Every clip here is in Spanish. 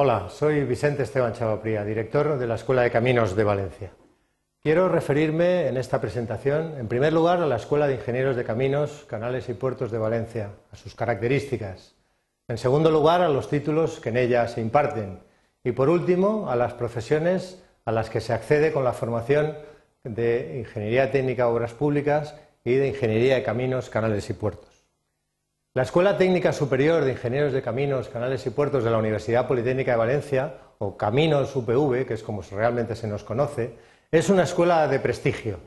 Hola, soy Vicente Esteban Chavapría, director de la Escuela de Caminos de Valencia. Quiero referirme en esta presentación, en primer lugar, a la Escuela de Ingenieros de Caminos, Canales y Puertos de Valencia, a sus características. En segundo lugar, a los títulos que en ella se imparten. Y por último, a las profesiones a las que se accede con la formación de Ingeniería Técnica Obras Públicas y de Ingeniería de Caminos, Canales y Puertos. La Escuela Técnica Superior de Ingenieros de Caminos, Canales y Puertos de la Universidad Politécnica de Valencia, o Caminos UPV, que es como realmente se nos conoce, es una escuela de prestigio.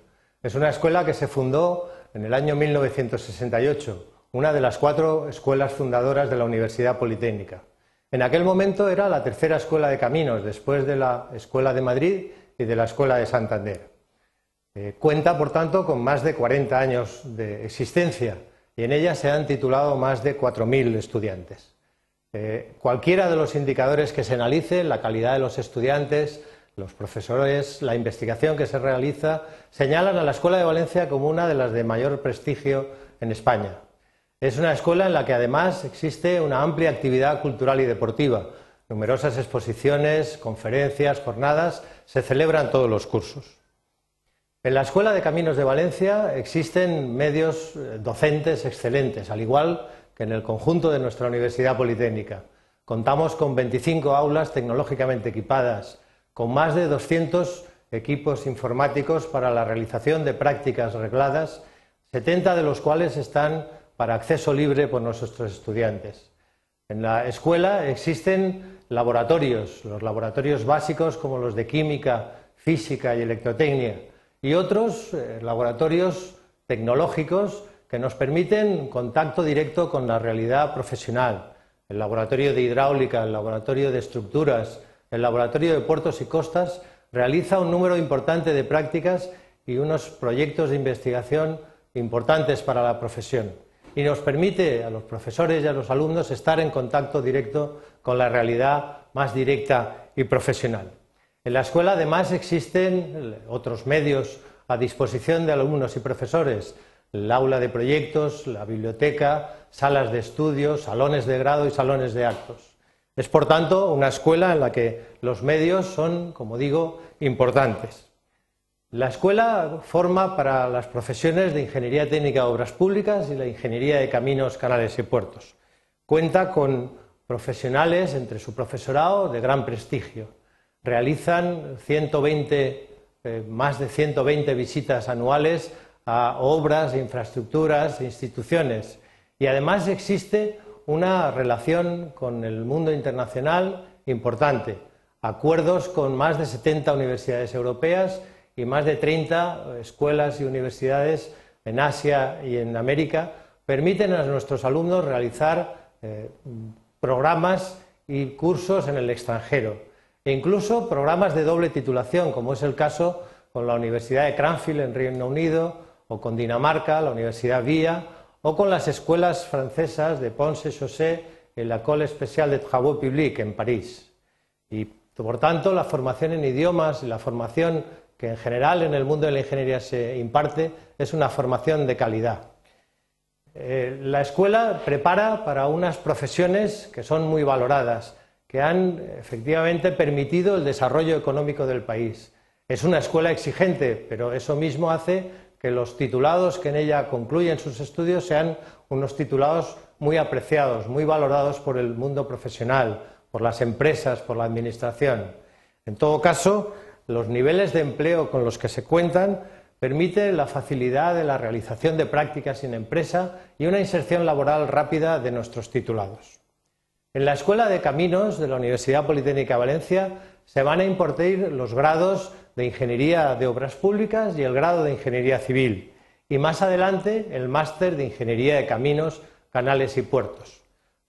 Es una escuela que se fundó en el año 1968, una de las cuatro escuelas fundadoras de la Universidad Politécnica. En aquel momento era la tercera escuela de caminos, después de la Escuela de Madrid y de la Escuela de Santander. Eh, cuenta, por tanto, con más de 40 años de existencia y en ella se han titulado más de 4.000 estudiantes. Eh, cualquiera de los indicadores que se analice, la calidad de los estudiantes, los profesores, la investigación que se realiza, señalan a la Escuela de Valencia como una de las de mayor prestigio en España. Es una escuela en la que además existe una amplia actividad cultural y deportiva. Numerosas exposiciones, conferencias, jornadas se celebran todos los cursos. En la Escuela de Caminos de Valencia existen medios eh, docentes excelentes, al igual que en el conjunto de nuestra Universidad Politécnica. Contamos con 25 aulas tecnológicamente equipadas, con más de 200 equipos informáticos para la realización de prácticas regladas, 70 de los cuales están para acceso libre por nuestros estudiantes. En la escuela existen laboratorios, los laboratorios básicos como los de química, física y electrotecnia, y otros eh, laboratorios tecnológicos que nos permiten contacto directo con la realidad profesional. El laboratorio de hidráulica, el laboratorio de estructuras, el laboratorio de puertos y costas realiza un número importante de prácticas y unos proyectos de investigación importantes para la profesión y nos permite a los profesores y a los alumnos estar en contacto directo con la realidad más directa y profesional. En la escuela además existen otros medios a disposición de alumnos y profesores, el aula de proyectos, la biblioteca, salas de estudio, salones de grado y salones de actos. Es, por tanto, una escuela en la que los medios son, como digo, importantes. La escuela forma para las profesiones de Ingeniería Técnica de Obras Públicas y la Ingeniería de Caminos, Canales y Puertos. Cuenta con profesionales entre su profesorado de gran prestigio realizan 120, eh, más de 120 visitas anuales a obras, infraestructuras instituciones. Y además existe una relación con el mundo internacional importante, acuerdos con más de 70 universidades europeas y más de 30 escuelas y universidades en Asia y en América permiten a nuestros alumnos realizar eh, programas y cursos en el extranjero e incluso programas de doble titulación, como es el caso con la Universidad de Cranfield en Reino Unido, o con Dinamarca, la Universidad Vía, o con las escuelas francesas de Ponce Chaussee en la École Spéciale de Travaux Publics en París. Y por tanto, la formación en idiomas y la formación que en general en el mundo de la ingeniería se imparte es una formación de calidad. Eh, la escuela prepara para unas profesiones que son muy valoradas que han efectivamente permitido el desarrollo económico del país. Es una escuela exigente, pero eso mismo hace que los titulados que en ella concluyen sus estudios sean unos titulados muy apreciados, muy valorados por el mundo profesional, por las empresas, por la administración. En todo caso, los niveles de empleo con los que se cuentan permiten la facilidad de la realización de prácticas en empresa y una inserción laboral rápida de nuestros titulados. En la Escuela de Caminos de la Universidad Politécnica de Valencia se van a impartir los grados de Ingeniería de Obras Públicas y el grado de Ingeniería Civil y más adelante el máster de Ingeniería de Caminos, Canales y Puertos.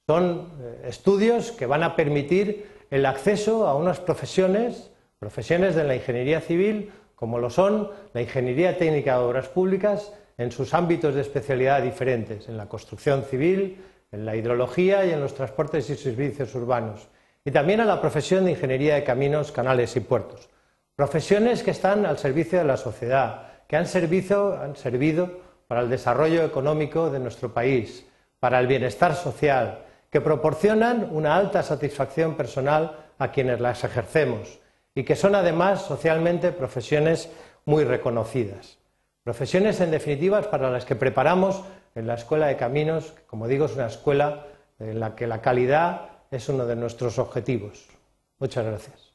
Son eh, estudios que van a permitir el acceso a unas profesiones, profesiones de la ingeniería civil, como lo son la Ingeniería Técnica de Obras Públicas en sus ámbitos de especialidad diferentes, en la construcción civil, en la hidrología y en los transportes y servicios urbanos, y también a la profesión de ingeniería de caminos, canales y puertos. Profesiones que están al servicio de la sociedad, que han, han servido para el desarrollo económico de nuestro país, para el bienestar social, que proporcionan una alta satisfacción personal a quienes las ejercemos y que son además socialmente profesiones muy reconocidas. Profesiones en definitiva para las que preparamos en la Escuela de Caminos, que como digo es una escuela en la que la calidad es uno de nuestros objetivos. Muchas gracias.